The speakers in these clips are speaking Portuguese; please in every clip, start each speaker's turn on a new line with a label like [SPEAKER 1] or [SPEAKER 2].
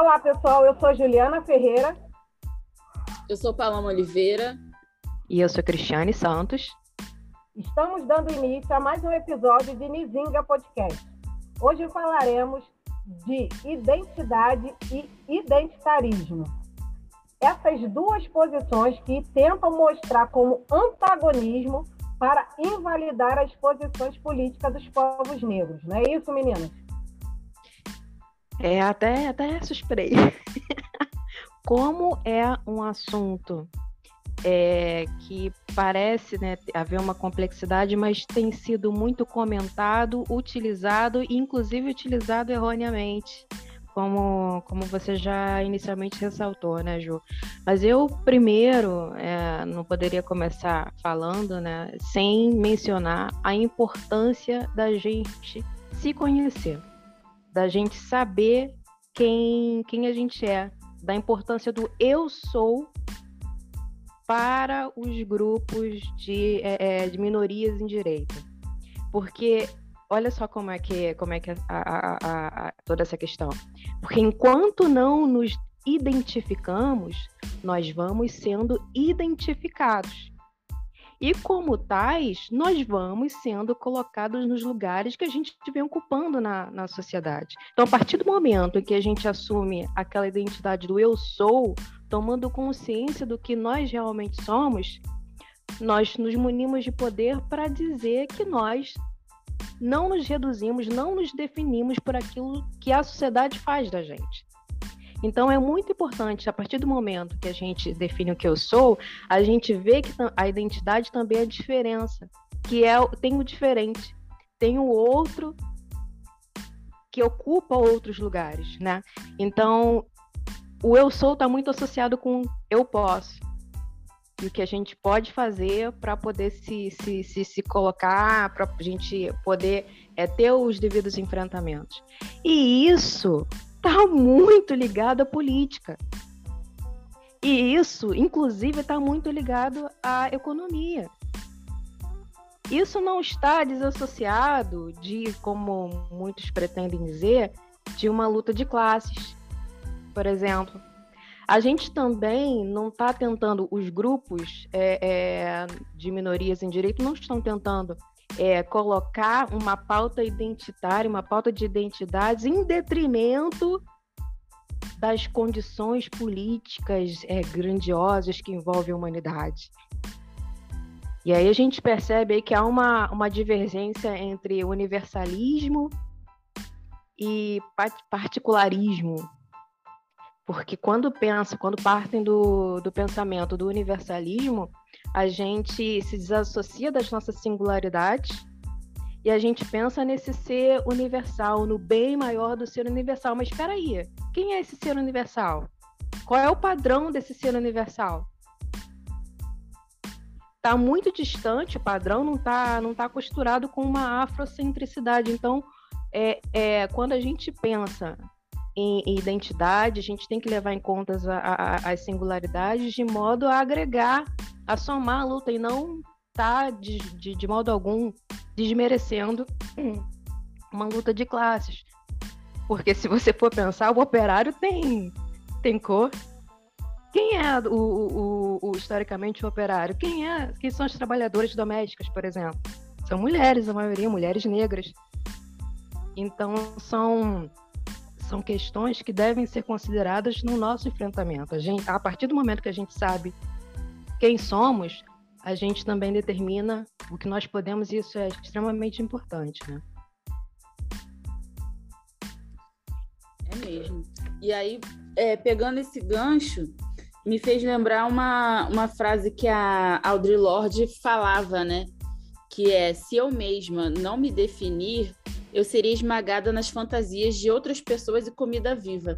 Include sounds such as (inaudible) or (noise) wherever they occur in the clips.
[SPEAKER 1] Olá, pessoal. Eu sou Juliana Ferreira.
[SPEAKER 2] Eu sou Paloma Oliveira.
[SPEAKER 3] E eu sou Cristiane Santos.
[SPEAKER 1] Estamos dando início a mais um episódio de Nizinga Podcast. Hoje falaremos de identidade e identitarismo. Essas duas posições que tentam mostrar como antagonismo para invalidar as posições políticas dos povos negros. Não é isso, meninas?
[SPEAKER 3] É até, até suspeito. (laughs) Como é um assunto é, que parece né, haver uma complexidade, mas tem sido muito comentado, utilizado inclusive utilizado erroneamente, como, como você já inicialmente ressaltou, né, Ju? Mas eu primeiro é, não poderia começar falando né, sem mencionar a importância da gente se conhecer da gente saber quem, quem a gente é, da importância do eu sou para os grupos de, é, é, de minorias em direito. Porque olha só como é que, como é que a, a, a, toda essa questão. Porque enquanto não nos identificamos, nós vamos sendo identificados. E como tais, nós vamos sendo colocados nos lugares que a gente vem ocupando na, na sociedade. Então, a partir do momento em que a gente assume aquela identidade do eu sou, tomando consciência do que nós realmente somos, nós nos munimos de poder para dizer que nós não nos reduzimos, não nos definimos por aquilo que a sociedade faz da gente. Então é muito importante, a partir do momento que a gente define o que eu sou, a gente vê que a identidade também é a diferença, que é tem o diferente, tem o outro que ocupa outros lugares, né? Então o eu sou está muito associado com eu posso e o que a gente pode fazer para poder se, se, se, se colocar, para a gente poder é, ter os devidos enfrentamentos. E isso está muito ligado à política. E isso, inclusive, está muito ligado à economia. Isso não está desassociado de, como muitos pretendem dizer, de uma luta de classes. Por exemplo, a gente também não está tentando, os grupos é, é, de minorias em direito não estão tentando é, colocar uma pauta identitária, uma pauta de identidades em detrimento das condições políticas é, grandiosas que envolvem a humanidade. E aí a gente percebe que há uma, uma divergência entre universalismo e particularismo. Porque quando pensa, quando partem do, do pensamento do universalismo, a gente se desassocia das nossas singularidades e a gente pensa nesse ser universal, no bem maior do ser universal. Mas espera aí, quem é esse ser universal? Qual é o padrão desse ser universal? Está muito distante, o padrão não está não tá costurado com uma afrocentricidade. Então, é, é, quando a gente pensa em, em identidade, a gente tem que levar em conta a, a, as singularidades de modo a agregar, a somar a luta e não tá de, de, de modo algum desmerecendo uma luta de classes. Porque se você for pensar, o operário tem, tem cor. Quem é o, o, o, historicamente o operário? Quem é? Quem são as trabalhadoras domésticas, por exemplo? São mulheres, a maioria mulheres negras. Então são são questões que devem ser consideradas no nosso enfrentamento. A, gente, a partir do momento que a gente sabe quem somos, a gente também determina o que nós podemos, e isso é extremamente importante, né?
[SPEAKER 2] É mesmo. E aí, é, pegando esse gancho, me fez lembrar uma, uma frase que a Audre Lorde falava, né? Que é: se eu mesma não me definir, eu seria esmagada nas fantasias de outras pessoas e comida viva.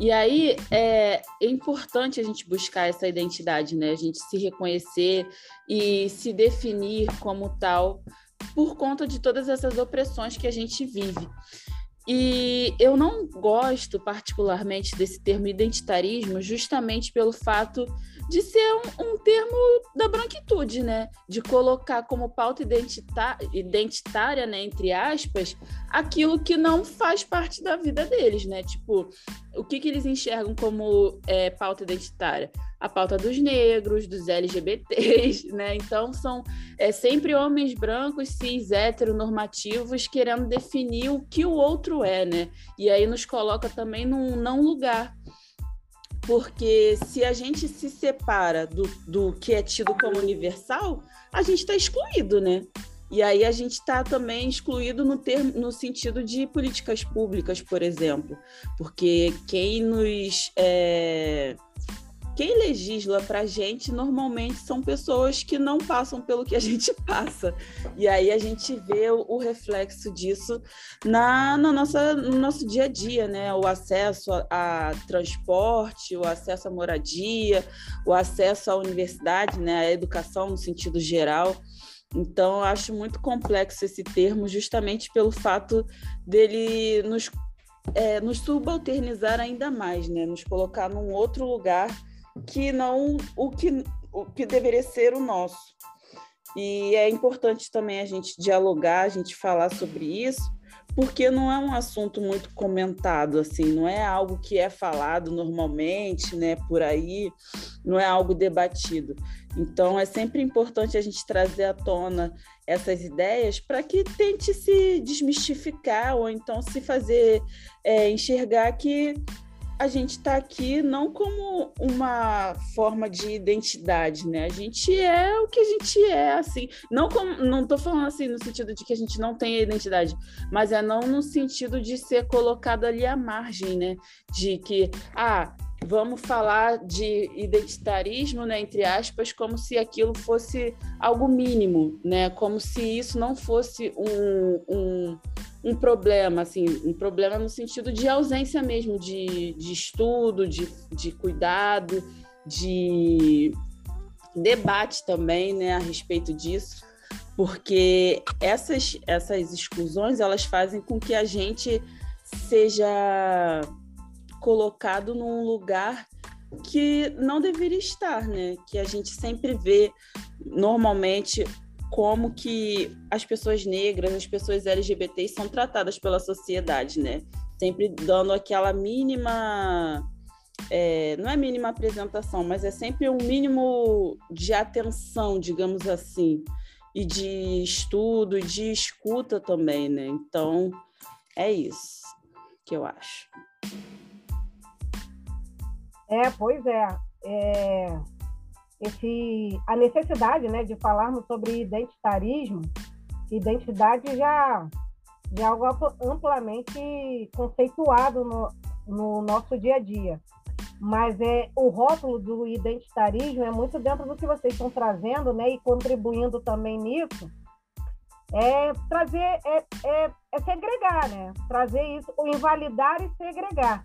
[SPEAKER 2] E aí é, é, importante a gente buscar essa identidade, né? A gente se reconhecer e se definir como tal por conta de todas essas opressões que a gente vive. E eu não gosto particularmente desse termo identitarismo, justamente pelo fato de ser um, um termo da branquitude, né? De colocar como pauta identitária, né, entre aspas, aquilo que não faz parte da vida deles, né? Tipo, o que, que eles enxergam como é, pauta identitária? A pauta dos negros, dos LGBTs, (laughs) né? Então são é, sempre homens brancos, cis, heteronormativos, querendo definir o que o outro é, né? E aí nos coloca também num não lugar. Porque se a gente se separa do, do que é tido como universal, a gente está excluído, né? E aí a gente está também excluído no, termo, no sentido de políticas públicas, por exemplo, porque quem nos é, quem legisla para a gente normalmente são pessoas que não passam pelo que a (laughs) gente passa. E aí a gente vê o, reflexo disso na, na, nossa, no nosso dia a dia, né? O acesso a, a, transporte, o acesso à moradia, o acesso à universidade, né? A educação no sentido geral. Então, eu acho muito complexo esse termo, justamente pelo fato dele nos, é, nos subalternizar ainda mais, né? nos colocar num outro lugar que não o que, o que deveria ser o nosso. E é importante também a gente dialogar, a gente falar sobre isso, porque não é um assunto muito comentado, assim, não é algo que é falado normalmente, né, por aí, não é algo debatido. Então, é sempre importante a gente trazer à tona essas ideias para que tente se desmistificar ou então se fazer é, enxergar que a gente está aqui não como uma forma de identidade, né? A gente é o que a gente é, assim. Não como, não estou falando assim no sentido de que a gente não tem identidade, mas é não no sentido de ser colocado ali à margem, né? De que, ah, vamos falar de identitarismo, né, entre aspas, como se aquilo fosse algo mínimo, né, como se isso não fosse um, um, um problema, assim, um problema no sentido de ausência mesmo de, de estudo, de, de cuidado, de debate também, né, a respeito disso, porque essas, essas exclusões, elas fazem com que a gente seja colocado num lugar que não deveria estar, né? Que a gente sempre vê normalmente como que as pessoas negras, as pessoas LGBTs são tratadas pela sociedade, né? Sempre dando aquela mínima é, não é mínima apresentação, mas é sempre um mínimo de atenção, digamos assim, e de estudo, de escuta também, né? Então, é isso que eu acho.
[SPEAKER 1] É, pois é. é esse, a necessidade né, de falarmos sobre identitarismo, identidade já, é algo amplamente conceituado no, no nosso dia a dia. Mas é o rótulo do identitarismo é muito dentro do que vocês estão trazendo, né, e contribuindo também nisso, é trazer, é, é, é segregar, né? Trazer isso, o invalidar e segregar.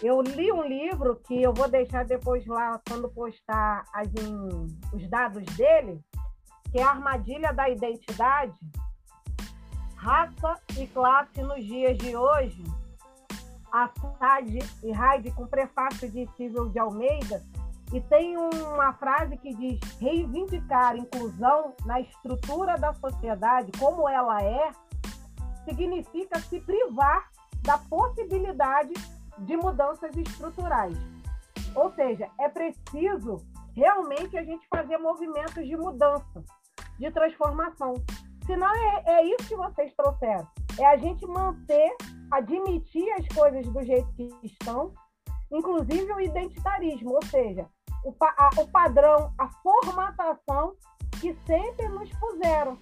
[SPEAKER 1] Eu li um livro que eu vou deixar depois lá, quando postar as, os dados dele, que é a Armadilha da Identidade, Raça e Classe nos Dias de Hoje, a Sade e Raide, com prefácio de Cível de Almeida, e tem uma frase que diz: reivindicar inclusão na estrutura da sociedade como ela é, significa se privar da possibilidade de mudanças estruturais. Ou seja, é preciso realmente a gente fazer movimentos de mudança, de transformação. Senão é, é isso que vocês trouxeram. É a gente manter, admitir as coisas do jeito que estão, inclusive o identitarismo, ou seja, o, a, o padrão, a formatação que sempre nos puseram,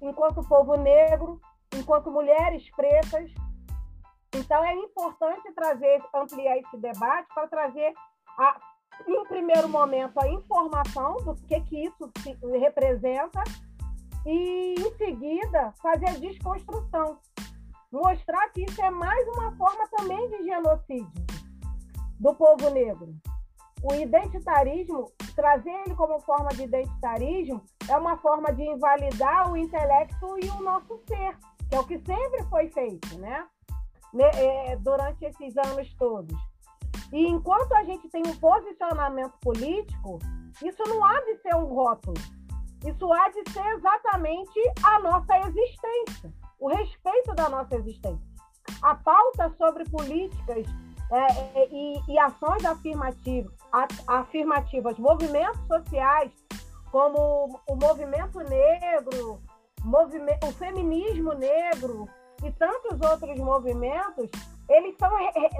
[SPEAKER 1] enquanto povo negro, enquanto mulheres pretas, então, é importante trazer, ampliar esse debate para trazer, a, em primeiro momento, a informação do que, que isso representa e, em seguida, fazer a desconstrução. Mostrar que isso é mais uma forma também de genocídio do povo negro. O identitarismo, trazer ele como forma de identitarismo, é uma forma de invalidar o intelecto e o nosso ser, que é o que sempre foi feito, né? Né, é, durante esses anos todos. E enquanto a gente tem um posicionamento político, isso não há de ser um rótulo. Isso há de ser exatamente a nossa existência, o respeito da nossa existência. A pauta sobre políticas é, e, e, ações afirmativas, afirmativas, movimentos sociais, como o movimento negro, movimento, o feminismo negro e tantos outros movimentos, eles são,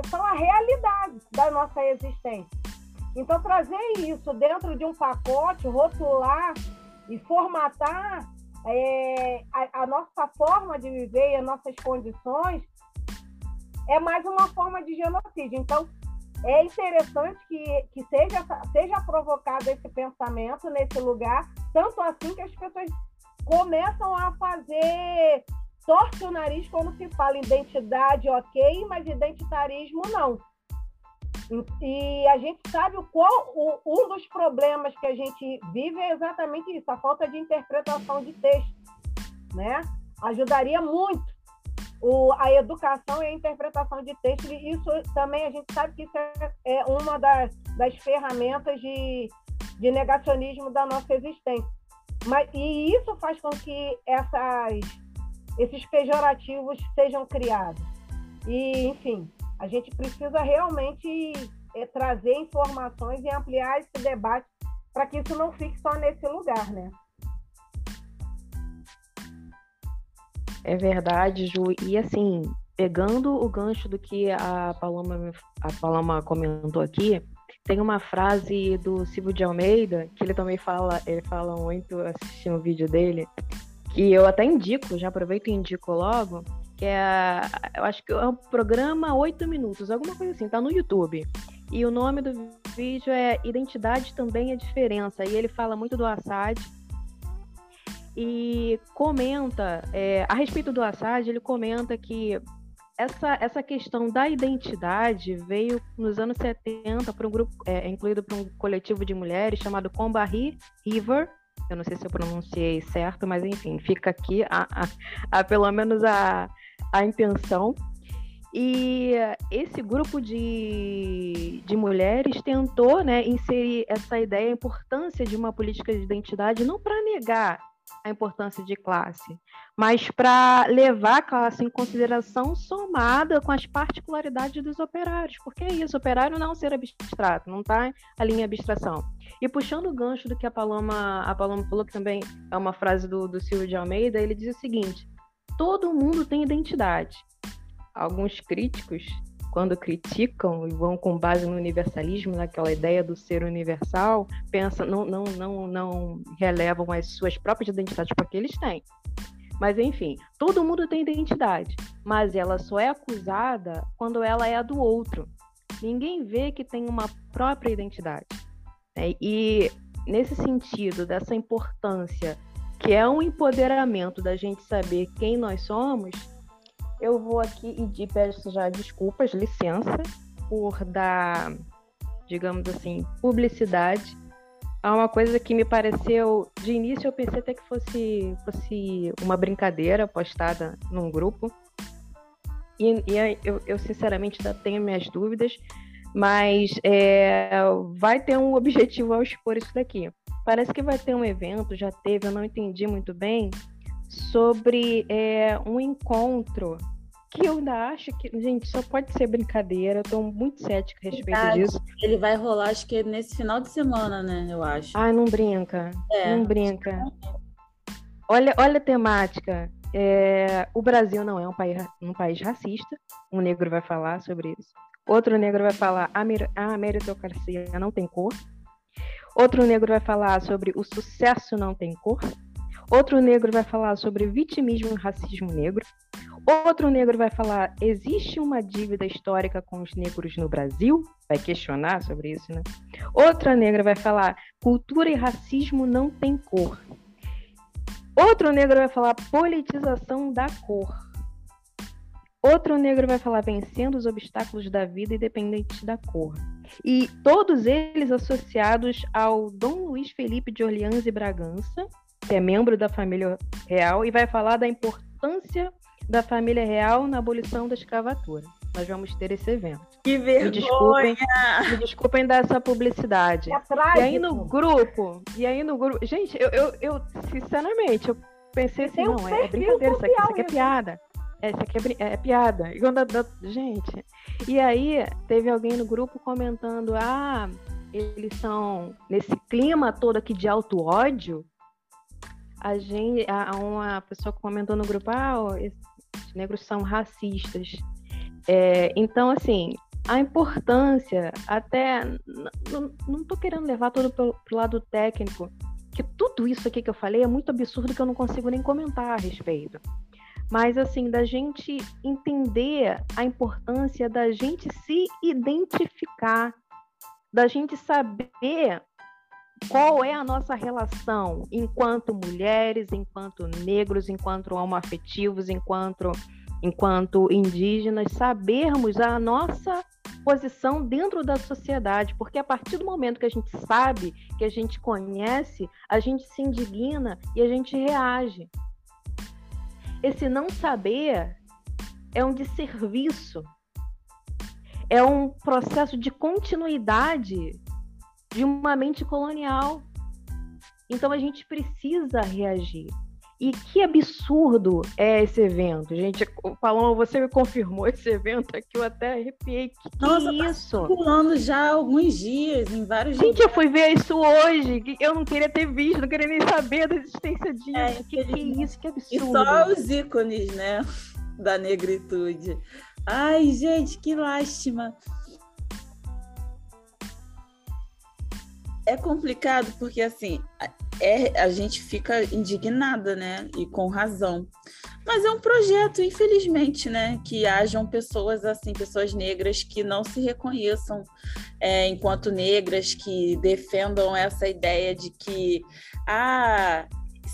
[SPEAKER 1] são a realidade da nossa existência. Então, trazer isso dentro de um pacote, rotular e formatar é, a, a, nossa forma de viver e as nossas condições é mais uma forma de genocídio. Então, é interessante que, que seja, seja provocado esse pensamento nesse lugar, tanto assim que as pessoas começam a fazer torce o nariz quando se fala identidade, ok, mas identitarismo não. E a gente sabe o qual o, um dos problemas que a gente vive é exatamente isso, a falta de interpretação de texto, né? Ajudaria muito o, a educação e a interpretação de texto. E isso também a gente sabe que isso é, é uma das, das ferramentas de, de negacionismo da nossa existência. Mas, e isso faz com que essas, esses pejorativos sejam criados. E, enfim, a gente precisa realmente é, trazer informações e ampliar esse debate para que isso não fique só nesse lugar, né?
[SPEAKER 3] É verdade, Ju. E assim, pegando o gancho do que a Paloma, a Paloma comentou aqui, tem uma frase do Silvio de Almeida, que ele também fala, ele fala muito assistindo o vídeo dele, que eu até indico, já aproveito e indico logo, que é, eu acho que é o programa 8 minutos, alguma coisa assim, tá no YouTube. E o nome do vídeo é Identidade também é diferença. E ele fala muito do Assad e comenta é, a respeito do Assad, ele comenta que essa, essa questão da identidade veio nos anos 70 para um grupo, é, incluído por um coletivo de mulheres chamado Combahee River. Eu não sei se eu pronunciei certo, mas enfim, fica aqui a, a, a pelo menos a, a intenção. E esse grupo de, de mulheres tentou né, inserir essa ideia, a importância de uma política de identidade, não para negar a importância de classe, mas para levar a classe em consideração somada com as particularidades dos operários, porque é isso, operário não é um ser abstrato, não está ali em abstração. E puxando o gancho do que a Paloma, a Paloma falou, que também é uma frase do, do Silvio de Almeida, ele diz o seguinte: todo mundo tem identidade. Alguns críticos, quando criticam e vão com base no universalismo, naquela ideia do ser universal, pensam, não, não, não, não relevam as suas próprias identidades, porque eles têm. Mas enfim, todo mundo tem identidade, mas ela só é acusada quando ela é a do outro. Ninguém vê que tem uma própria identidade. Né? E nesse sentido, dessa importância que é um empoderamento da gente saber quem nós somos, eu vou aqui e peço já desculpas, licença, por dar, digamos assim, publicidade a uma coisa que me pareceu, de início eu pensei até que fosse, fosse uma brincadeira postada num grupo. E, e eu, eu, sinceramente ainda tenho minhas dúvidas, mas é, vai ter um objetivo ao expor isso daqui. Parece que vai ter um evento, já teve, eu não entendi muito bem, sobre é, um encontro que eu ainda acho que, gente, só pode ser brincadeira. Eu tô muito cética a respeito Verdade. disso.
[SPEAKER 2] Ele vai rolar, acho que nesse final de semana, né? Eu acho.
[SPEAKER 3] Ai, não brinca. É, não brinca. Olha, olha a temática. É, o Brasil não é um país, um país racista. Um negro vai falar sobre isso. Outro negro vai falar a, meritocracia não tem cor. Outro negro vai falar sobre o sucesso não tem cor. Outro negro vai falar sobre vitimismo e racismo negro. Outro negro vai falar: existe uma dívida histórica com os negros no Brasil? Vai questionar sobre isso, né? Outra negra vai falar: cultura e racismo não têm cor. Outro negro vai falar: politização da cor. Outro negro vai falar: vencendo os obstáculos da vida independente da cor e todos eles associados ao Dom Luiz Felipe de Orleans e Bragança, que é membro da família real, e vai falar da importância da família real na abolição da escravatura. Nós vamos ter esse evento.
[SPEAKER 2] Que vergonha!
[SPEAKER 3] Me desculpem, me desculpem dar essa publicidade.
[SPEAKER 1] É
[SPEAKER 3] e aí no grupo, e aí no grupo, gente, eu, eu, eu sinceramente, eu pensei assim, não, é, é brincadeira, isso aqui, isso aqui é piada. Essa aqui é, é piada. E quando, gente, e aí teve alguém no grupo comentando: ah, eles são nesse clima todo aqui de alto ódio. A gente, a, uma pessoa comentou no grupo: ah, esses negros são racistas. É, então, assim, a importância, até não estou querendo levar todo para o lado técnico, que tudo isso aqui que eu falei é muito absurdo que eu não consigo nem comentar a respeito. Mas assim, da gente entender a importância da gente se identificar, da gente saber qual é a nossa relação enquanto mulheres, enquanto negros, enquanto homoafetivos, enquanto enquanto indígenas, sabermos a nossa posição dentro da sociedade, porque a partir do momento que a gente sabe, que a gente conhece, a gente se indigna e a gente reage. Esse não saber é um desserviço, é um processo de continuidade de uma mente colonial. Então a gente precisa reagir. E que absurdo é esse evento, gente. Paloma, você me confirmou esse evento aqui, eu até arrepiei. Que
[SPEAKER 2] Nossa,
[SPEAKER 3] que
[SPEAKER 2] é
[SPEAKER 3] isso? Tá
[SPEAKER 2] pulando já há alguns dias, em vários
[SPEAKER 3] Gente, lugares. eu fui ver isso hoje. Eu não queria ter visto, não queria nem saber da existência disso. É, que, que é isso? Que absurdo.
[SPEAKER 2] E só os ícones, né? (laughs) Da negritude. Ai, gente, que lástima. É complicado porque, assim, é, a gente fica indignada, né? E com razão. Mas é um projeto, infelizmente, né? Que hajam pessoas assim, pessoas negras que não se reconheçam é, enquanto negras, que defendam essa ideia de que, ah,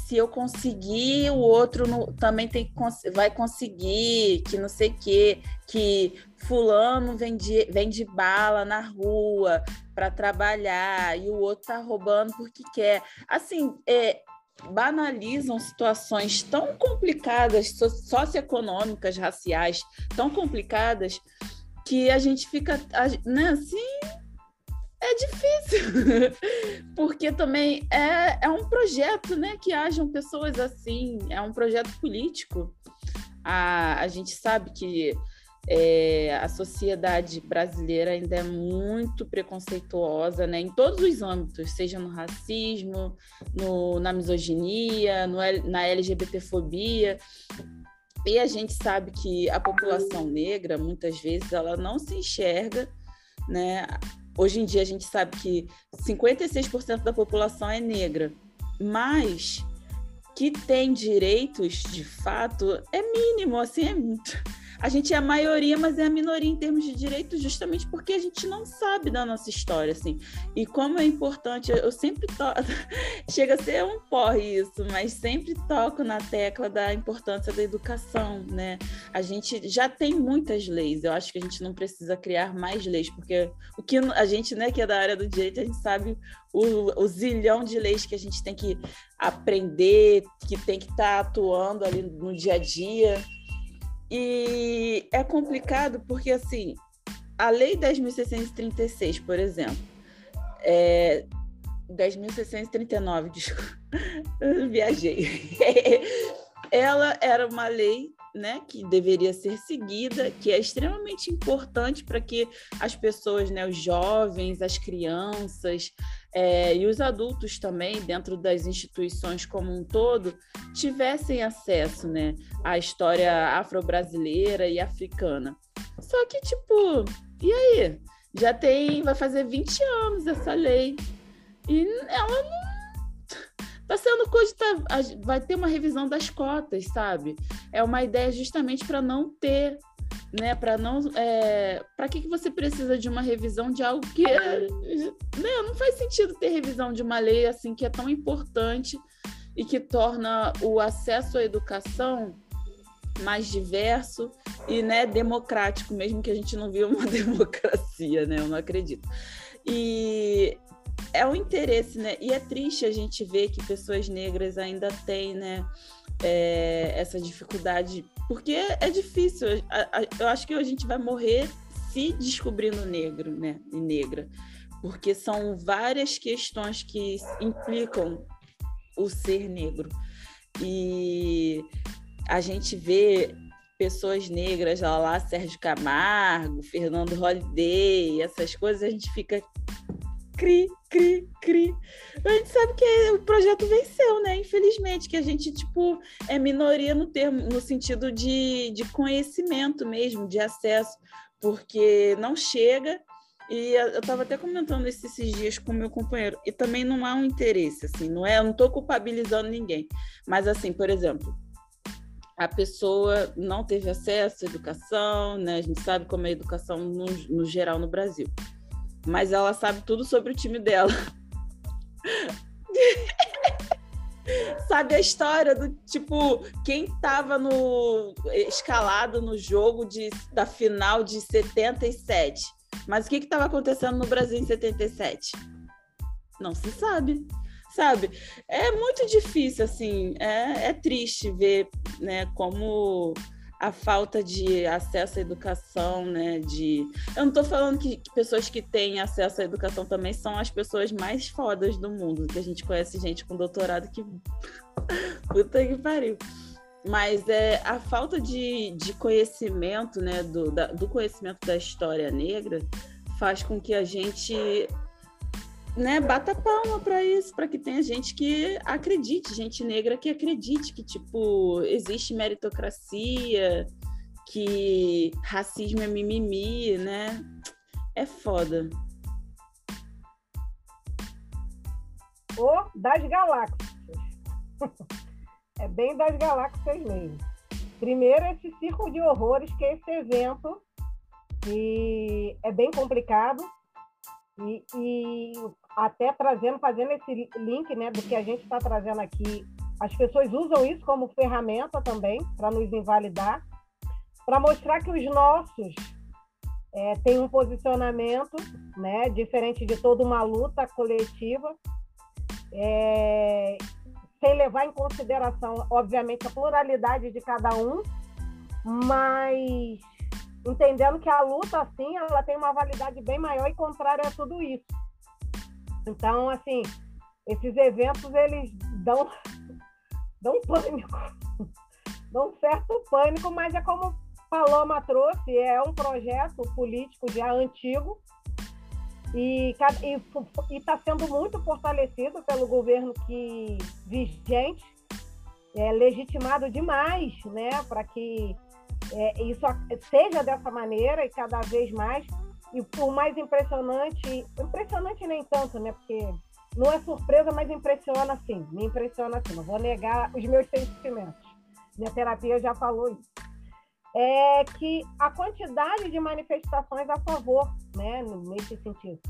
[SPEAKER 2] se eu conseguir, o outro no, também tem vai conseguir, que não sei o quê, que fulano vende, vende bala na rua para trabalhar e o outro tá roubando porque quer. Assim, é, banalizam situações tão complicadas, socioeconômicas, raciais, tão complicadas, que a gente fica, né, assim, é difícil, (laughs) porque também é, é um projeto, né, que hajam pessoas assim, é um projeto político. A, a gente sabe que é, a sociedade brasileira ainda é muito preconceituosa, né, em todos os âmbitos, seja no racismo, no, na misoginia, no, na LGBTfobia. E a gente sabe que a população negra, muitas vezes, ela não se enxerga, né? Hoje em dia a gente sabe que 56% da população é negra, mas que tem direitos de fato é mínimo, assim, é muito a gente é a maioria, mas é a minoria em termos de direitos, justamente porque a gente não sabe da nossa história, assim. E como é importante, eu sempre toco, (laughs) chega a ser um porre isso, mas sempre toco na tecla da importância da educação, né? A gente já tem muitas leis, eu acho que a gente não precisa criar mais leis, porque o que a gente, né, que é da área do direito, a gente sabe o, o zilhão de leis que a gente tem que aprender, que tem que estar tá atuando ali no dia a dia. E é complicado porque, assim, a Lei 10.636, por exemplo, é, 10.639, (laughs) desculpa, (laughs) viajei. (laughs) Ela era uma lei né, que deveria ser seguida, que é extremamente importante para que as pessoas, né, os jovens, as crianças é, e os adultos também, dentro das instituições como um todo, tivessem acesso né, à história afro-brasileira e africana. Só que, tipo, e aí? Já tem, vai fazer 20 anos essa lei. E ela não Está sendo cogitada, vai ter uma revisão das cotas, sabe? É uma ideia justamente para não ter, né? Para não. É, para que, que você precisa de uma revisão de algo que né, não faz sentido ter revisão de uma lei assim que é tão importante e que torna o acesso à educação mais diverso e né, democrático, mesmo que a gente não viu uma (laughs) democracia, né? Eu não acredito. E é o interesse, né? E é triste a gente ver que pessoas negras ainda têm, né? É, essa dificuldade, porque é difícil. Eu acho que a gente vai morrer se descobrindo negro, né? E negra, porque são várias questões que implicam o ser negro. E a gente vê pessoas negras, lá, lá Sérgio Camargo, Fernando Holliday, essas coisas, a gente fica cri, cri, cri. A gente sabe que o projeto venceu, né? Infelizmente, que a gente, tipo, é minoria no termo, no sentido de, de conhecimento mesmo, de acesso, porque não chega. E eu estava até comentando isso esses dias com meu companheiro. E também não há um interesse, assim, não é? Eu não estou culpabilizando ninguém. Mas, assim, por exemplo, a pessoa não teve acesso à educação, né? A gente sabe como é a educação no, no geral no Brasil. Mas ela sabe tudo sobre o time dela. (laughs) sabe a história do tipo quem estava no escalado no jogo de, da final de 77. Mas o que estava acontecendo no Brasil em 77? Não se sabe sabe? É muito difícil, assim, é, é triste ver, né, como a falta de acesso à educação, né? De... Eu não estou falando que pessoas que têm acesso à educação também são as pessoas mais fodas do mundo, que a gente conhece gente com doutorado que. (laughs) Puta que pariu. Mas é a falta de, de conhecimento, né? Do, da, do conhecimento da história negra faz com que a gente né, bata palma para isso, para que tenha gente que acredite, gente negra que acredite que tipo existe meritocracia, que racismo é mimimi, né? É foda.
[SPEAKER 1] O das galáxias. (laughs) é bem das galáxias mesmo. Primeiro, esse círculo de horrores, que é esse evento, que é bem complicado, e, e até trazendo, fazendo esse link né, do que a gente está trazendo aqui. As pessoas usam isso como ferramenta também para nos invalidar, para mostrar que os nossos é, têm um posicionamento né, diferente de toda uma luta coletiva, é, sem levar em consideração, obviamente, a pluralidade de cada um, mas entendendo que a luta, assim, ela tem uma validade bem maior e contrária a tudo isso. Então, assim, esses eventos, eles dão, (laughs) dão pânico, (laughs) dão um certo pânico, mas é como Paloma trouxe, é um projeto político já antigo e está sendo muito fortalecido pelo governo que vigente, é legitimado demais, né, para que é, isso seja dessa maneira e cada vez mais. E o mais impressionante, impressionante nem tanto, né? Porque não é surpresa, mas impressiona sim, me impressiona sim. Não vou negar os meus sentimentos. Minha terapia já falou isso. É que a quantidade de manifestações a favor, né, nesse sentido.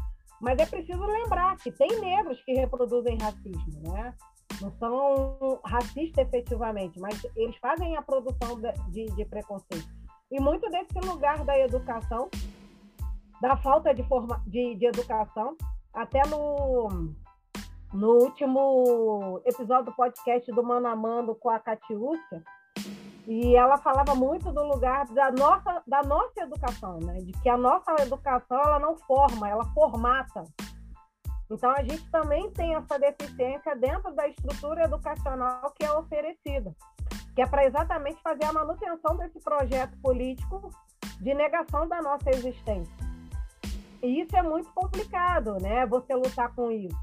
[SPEAKER 1] Mas é preciso lembrar que tem negros que reproduzem racismo, né? não são racistas efetivamente, mas eles fazem a produção de, de preconceito. E muito desse lugar da educação, da falta de, forma, de, de educação, até no, no último episódio do podcast do Mano Amando com a Catiúcia, e ela falava muito do lugar da nossa, da nossa educação, né? de que a nossa educação ela não forma, ela formata. Então, a gente também tem essa deficiência dentro da estrutura educacional que é oferecida, que é para exatamente fazer a manutenção desse projeto político de negação da nossa existência. E isso é muito complicado, né? Você lutar com isso.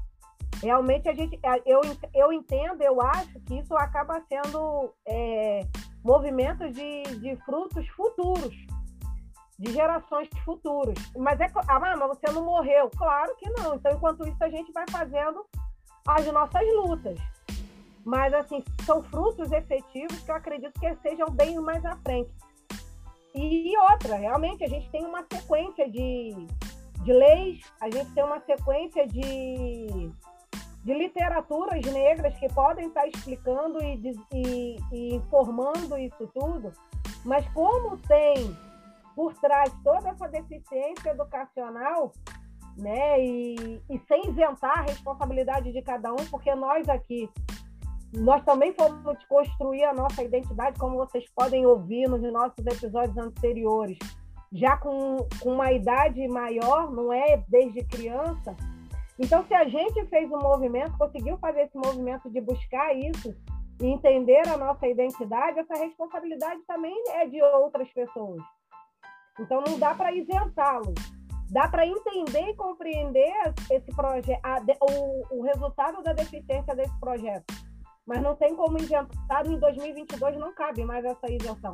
[SPEAKER 1] Realmente, a gente, eu, eu entendo, eu acho que isso acaba sendo é, movimentos de, de frutos futuros de gerações futuras. Mas é ah, mas você não morreu. Claro que não. Então, enquanto isso, a gente vai fazendo as nossas lutas. Mas, assim, são frutos efetivos que eu acredito que sejam bem mais à frente. E outra, realmente, a gente tem uma sequência de, de leis, a gente tem uma sequência de, de literaturas negras que podem estar explicando e, e, e informando isso tudo, mas como tem por trás toda essa deficiência educacional, né? E, e sem isentar a responsabilidade de cada um, porque nós aqui nós também fomos construir a nossa identidade, como vocês podem ouvir nos nossos episódios anteriores, já com, com uma idade maior, não é desde criança. Então, se a gente fez um movimento, conseguiu fazer esse movimento de buscar isso, e entender a nossa identidade, essa responsabilidade também é de outras pessoas. Então não dá para isentá-los. Dá para entender e compreender esse projeto, o, o resultado da deficiência desse projeto. Mas não tem como isentar, em 2022 não cabe mais essa isenção.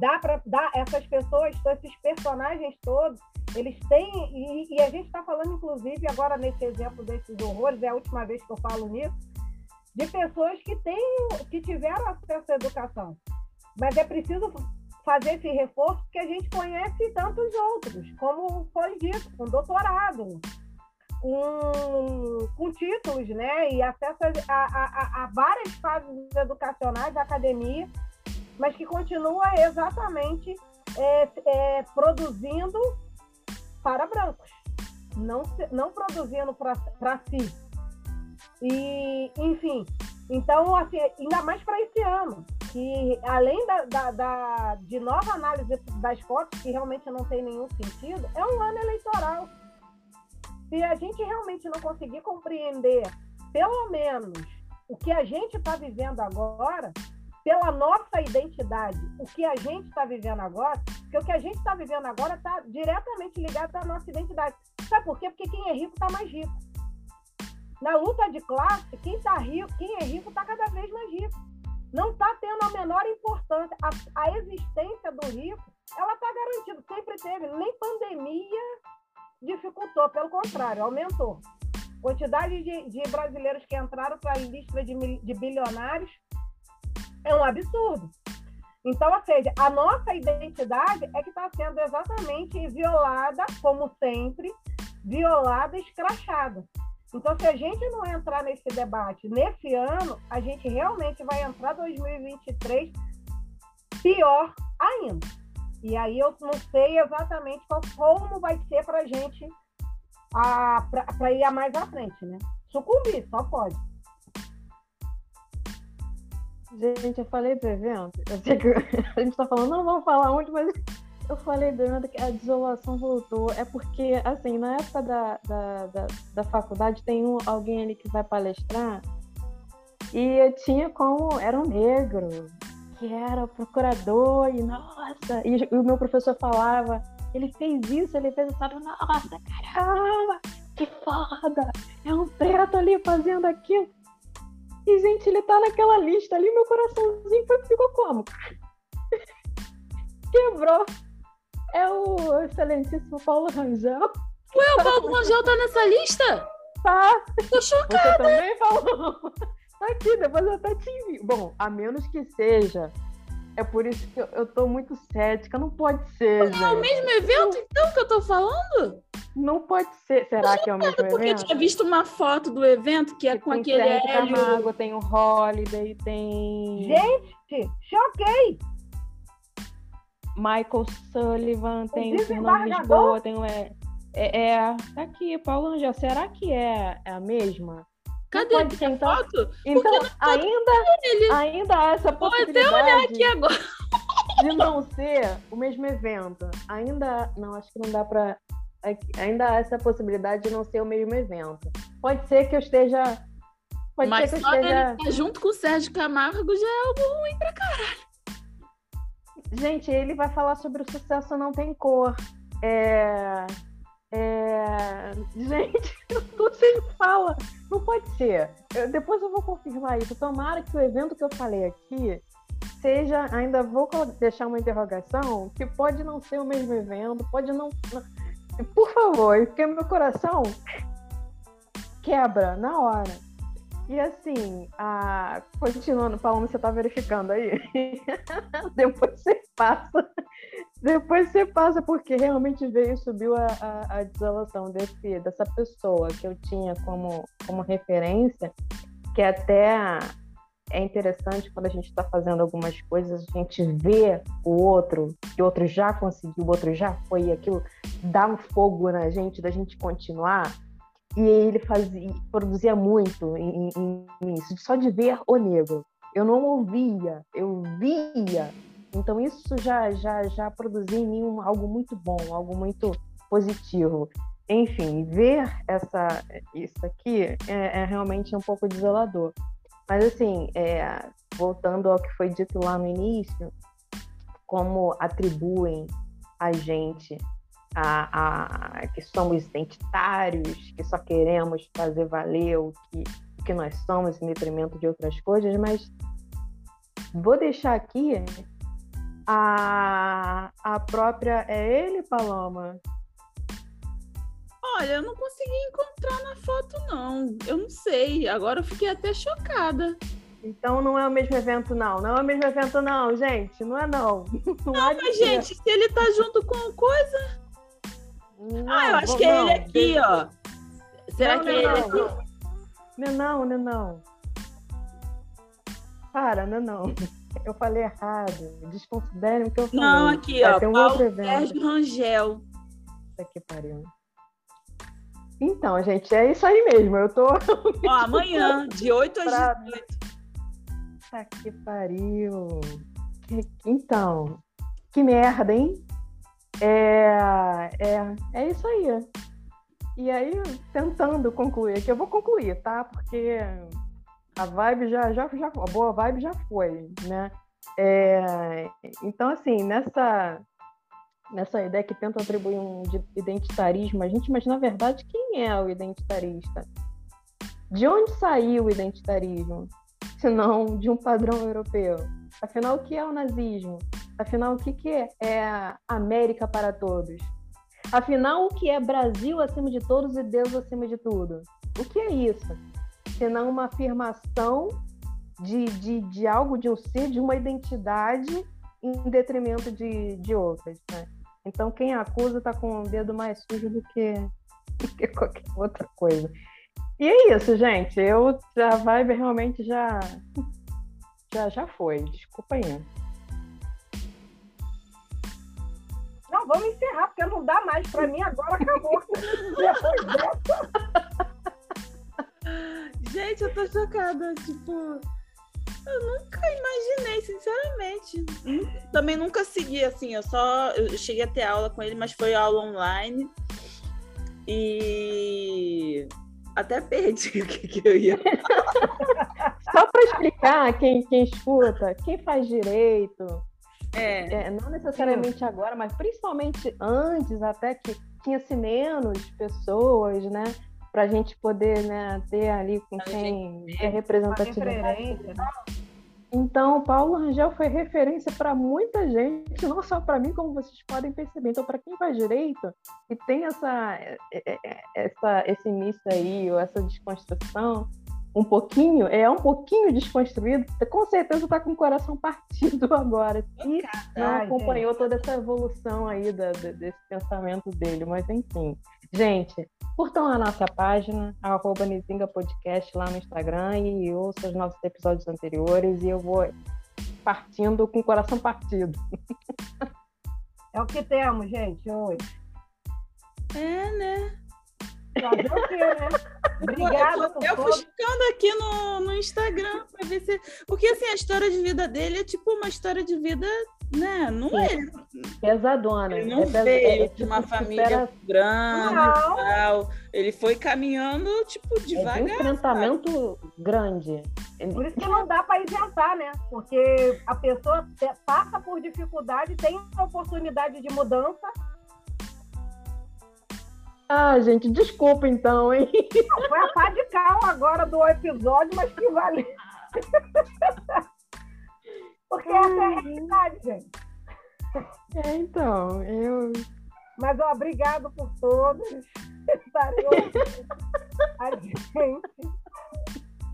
[SPEAKER 1] Dá para dar essas pessoas, esses personagens todos, eles têm, e, e a gente está falando, inclusive, agora nesse exemplo desses horrores, é a última vez que eu falo nisso, de pessoas que, têm, que tiveram acesso à educação. Mas é preciso fazer esse reforço porque a gente conhece tantos outros, como foi dito, com doutorado, com, com títulos, né? E acesso a, a, a, várias fases educacionais da academia, mas que continua exatamente é, é, produzindo para brancos, não, não produzindo para si. E, enfim, então, assim, ainda mais para esse ano, que além da, da, da, de nova análise das fotos, que realmente não tem nenhum sentido, é um ano eleitoral. Se a gente realmente não conseguir compreender, pelo menos, o que a gente está vivendo agora, pela nossa identidade, o que a gente está vivendo agora, porque o que a gente está vivendo agora está diretamente ligado à nossa identidade. Sabe por quê? Porque quem é rico está mais rico. Na luta de classe, quem está rico, quem é rico está cada vez mais rico. Não está tendo a menor importância. A, a existência do rico, ela está garantida, sempre teve. Nem pandemia dificultou, pelo contrário, aumentou. Quantidade de, de brasileiros que entraram para a lista de, de bilionários é um absurdo. Então, ou seja, a nossa identidade é que está sendo exatamente violada, como sempre, violada escrachada. Então, se a gente não entrar nesse debate nesse ano, a gente realmente vai entrar 2023 pior ainda. E aí eu não sei exatamente qual, como vai ser para a gente para ir mais à frente, né? Sucumbir, só pode.
[SPEAKER 3] Gente, eu falei do evento. Eu sei que (laughs) a gente tá falando, não vamos falar onde, mas eu falei do evento que a desolação voltou. É porque, assim, na época da, da, da, da faculdade, tem um, alguém ali que vai palestrar e tinha como. Era um negro, que era o procurador, e nossa, e, e o meu professor falava, ele fez isso, ele fez isso, nossa, caramba, que foda! É um preto ali fazendo aquilo. E, gente, ele tá naquela lista ali, meu coraçãozinho ficou como? (laughs) Quebrou. É o excelentíssimo Paulo Rangel.
[SPEAKER 2] Ué, o Paulo Rangel tá nessa lista?
[SPEAKER 3] Tá.
[SPEAKER 2] Tô chocada.
[SPEAKER 3] Você também falou. Tá aqui, depois eu até te envio. Bom, a menos que seja. É por isso que eu, eu tô muito cética. Não pode ser,
[SPEAKER 2] É o mesmo evento, não... então, que eu tô falando?
[SPEAKER 3] Não pode ser. Será que é o mesmo
[SPEAKER 2] porque
[SPEAKER 3] evento?
[SPEAKER 2] Porque tinha visto uma foto do evento que é com
[SPEAKER 3] tem
[SPEAKER 2] aquele
[SPEAKER 3] Sérgio Hélio... Camargo, tem o Holiday, tem...
[SPEAKER 1] Gente, choquei!
[SPEAKER 3] Michael Sullivan, tem o Fernando Lisboa, tem o... É, é, é, tá aqui, Paulo Angel. Será que é, é a mesma?
[SPEAKER 2] Cadê a ser, então,
[SPEAKER 3] foto? Então, ainda, ainda há essa possibilidade...
[SPEAKER 2] Vou até olhar aqui agora.
[SPEAKER 3] De não ser o mesmo evento. Ainda... Não, acho que não dá pra... Ainda há essa possibilidade de não ser o mesmo evento. Pode ser que eu esteja... Pode
[SPEAKER 2] Mas
[SPEAKER 3] ser que eu esteja...
[SPEAKER 2] dele estar junto com o Sérgio Camargo já é algo ruim pra caralho.
[SPEAKER 3] Gente, ele vai falar sobre o sucesso não tem cor. É... É... Gente, (laughs) você fala. Não pode ser. Eu, depois eu vou confirmar isso. Tomara que o evento que eu falei aqui seja. Ainda vou deixar uma interrogação que pode não ser o mesmo evento, pode não. Por favor, porque meu coração quebra na hora. E assim, a... continuando, Paloma, você tá verificando aí? (laughs) Depois você passa. Depois você passa, porque realmente veio e subiu a, a, a, desolação desse, dessa pessoa que eu tinha como, como referência, que até é interessante quando a gente está fazendo algumas coisas, a gente vê o outro, que o outro já conseguiu, o outro já foi, aquilo dá um fogo na gente, da gente continuar e ele fazia, produzia muito nisso, só de ver o negro. Eu não ouvia, eu via. Então isso já já já produzia em mim algo muito bom, algo muito positivo. Enfim, ver essa isso aqui é, é realmente um pouco desolador. Mas assim, é, voltando ao que foi dito lá no início, como atribuem a gente a, a, que somos identitários, que só queremos fazer valer o que, o que nós somos em detrimento de outras coisas, mas vou deixar aqui a, a própria. É ele, Paloma?
[SPEAKER 2] Olha, eu não consegui encontrar na foto, não. Eu não sei. Agora eu fiquei até chocada.
[SPEAKER 3] Então não é o mesmo evento, não. Não é o mesmo evento, não, gente. Não é, não. (laughs)
[SPEAKER 2] Não, não mas, gente, se ele tá junto com coisa. Não, ah, eu acho que é ele aqui, ó. Será não, que é ele aqui?
[SPEAKER 3] Não, é não, não, não. Para, não, não. (laughs) Eu falei errado. Desconsiderem o que eu falei.
[SPEAKER 2] Não, aqui, Vai ó. Um Paulo Sérgio Rangel.
[SPEAKER 3] Isso aqui pariu. Então, gente, é isso aí mesmo. Eu tô. (laughs)
[SPEAKER 2] Ó, amanhã, de 8 às pra... 18.
[SPEAKER 3] Tá que pariu. Então, que merda, hein? É, é, é isso aí. E aí, tentando concluir, que eu vou concluir, tá? Porque a vibe já, já, já a boa vibe já foi, né? É, então, assim, nessa, nessa ideia que tenta atribuir um identitarismo, a gente imagina, na verdade, quem é o identitarista? De onde saiu o identitarismo? Se não de um padrão europeu. Afinal, o que é o nazismo? Afinal, o que, que é, é a América para todos? Afinal, o que é Brasil acima de todos e Deus acima de tudo? O que é isso? Senão uma afirmação de, de, de algo, de um ser, de uma identidade em detrimento de, de outras. Né? Então, quem acusa está com o dedo mais sujo do que, do que qualquer outra coisa. E é isso, gente. Eu, a vibe realmente já, já, já foi. Desculpa aí.
[SPEAKER 1] Não, vamos encerrar, porque não dá mais. Para mim, agora acabou. (laughs) Depois dessa.
[SPEAKER 2] Gente, eu tô chocada. Tipo, eu nunca imaginei, sinceramente. Também nunca segui assim. Eu só eu cheguei a ter aula com ele, mas foi aula online. E até perdi (laughs) o que, que eu ia
[SPEAKER 3] falar. Só para explicar quem, quem escuta, quem faz direito, é. é não necessariamente agora, mas principalmente antes, até que tinha-se menos pessoas, né? Para a gente poder né, ter ali com quem é representatividade. Então, o Paulo Rangel foi referência para muita gente, não só para mim, como vocês podem perceber. Então, para quem faz direito e tem essa, é, é, essa, esse início aí, ou essa desconstrução, um pouquinho, é um pouquinho desconstruído, com certeza está com o coração partido (laughs) agora. E não acompanhou toda essa evolução aí da, da, desse pensamento dele, mas enfim. Gente, curtam a nossa página, arroba Nizinga Podcast lá no Instagram e ouçam os nossos episódios anteriores e eu vou partindo com o coração partido. (laughs)
[SPEAKER 1] É o que temos, gente, hoje.
[SPEAKER 2] É, né?
[SPEAKER 1] Fazer o quê, né? Obrigada
[SPEAKER 2] eu, eu, eu fui ficando aqui no, no Instagram para ver se. Porque assim, a história de vida dele é tipo uma história de vida, né? Não é.
[SPEAKER 3] Pesadona.
[SPEAKER 2] Ele não é veio é, de uma tipo, família supera... grande não. tal. Ele foi caminhando, tipo, devagar. É um
[SPEAKER 3] enfrentamento sabe? grande.
[SPEAKER 1] Por isso que não dá para isentar, né? Porque a pessoa passa por dificuldade, tem a oportunidade de mudança,
[SPEAKER 3] ah, gente, desculpa então, hein?
[SPEAKER 1] Não, foi a pá de cal agora do episódio, mas que vale. Porque essa é a realidade, gente.
[SPEAKER 3] É, então, eu.
[SPEAKER 1] Mas, ó, obrigado por todos estarem a gente.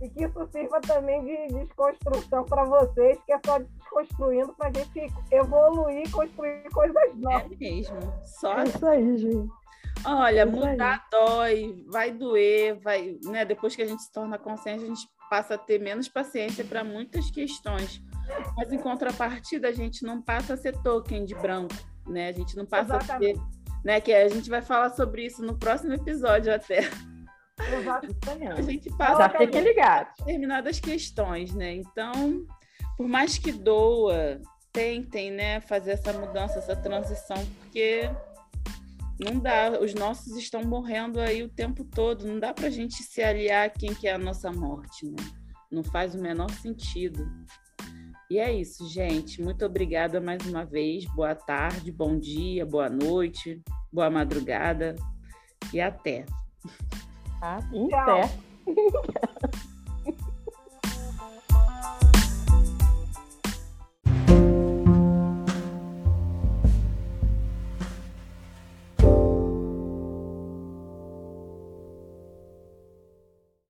[SPEAKER 1] E que isso sirva também de desconstrução para vocês, que é só desconstruindo para a gente evoluir e construir coisas novas.
[SPEAKER 2] É mesmo. Só
[SPEAKER 3] é isso aí, gente.
[SPEAKER 2] Olha, mudar dói, vai doer, vai, né? Depois que a gente se torna consciente, a gente passa a ter menos paciência para muitas questões. Mas em contrapartida, a gente não passa a ser token de branco, né? A gente não passa Exatamente. a ser, né? Que a gente vai falar sobre isso no próximo episódio até.
[SPEAKER 1] Exatamente.
[SPEAKER 2] A gente passa
[SPEAKER 3] fique ligado.
[SPEAKER 2] determinadas questões, né? Então, por mais que doa, tentem, né, fazer essa mudança, essa transição, porque não dá, os nossos estão morrendo aí o tempo todo, não dá para a gente se aliar a quem quer é a nossa morte, né? Não faz o menor sentido. E é isso, gente. Muito obrigada mais uma vez. Boa tarde, bom dia, boa noite, boa madrugada e até. Tá?
[SPEAKER 3] Até. Então. (laughs)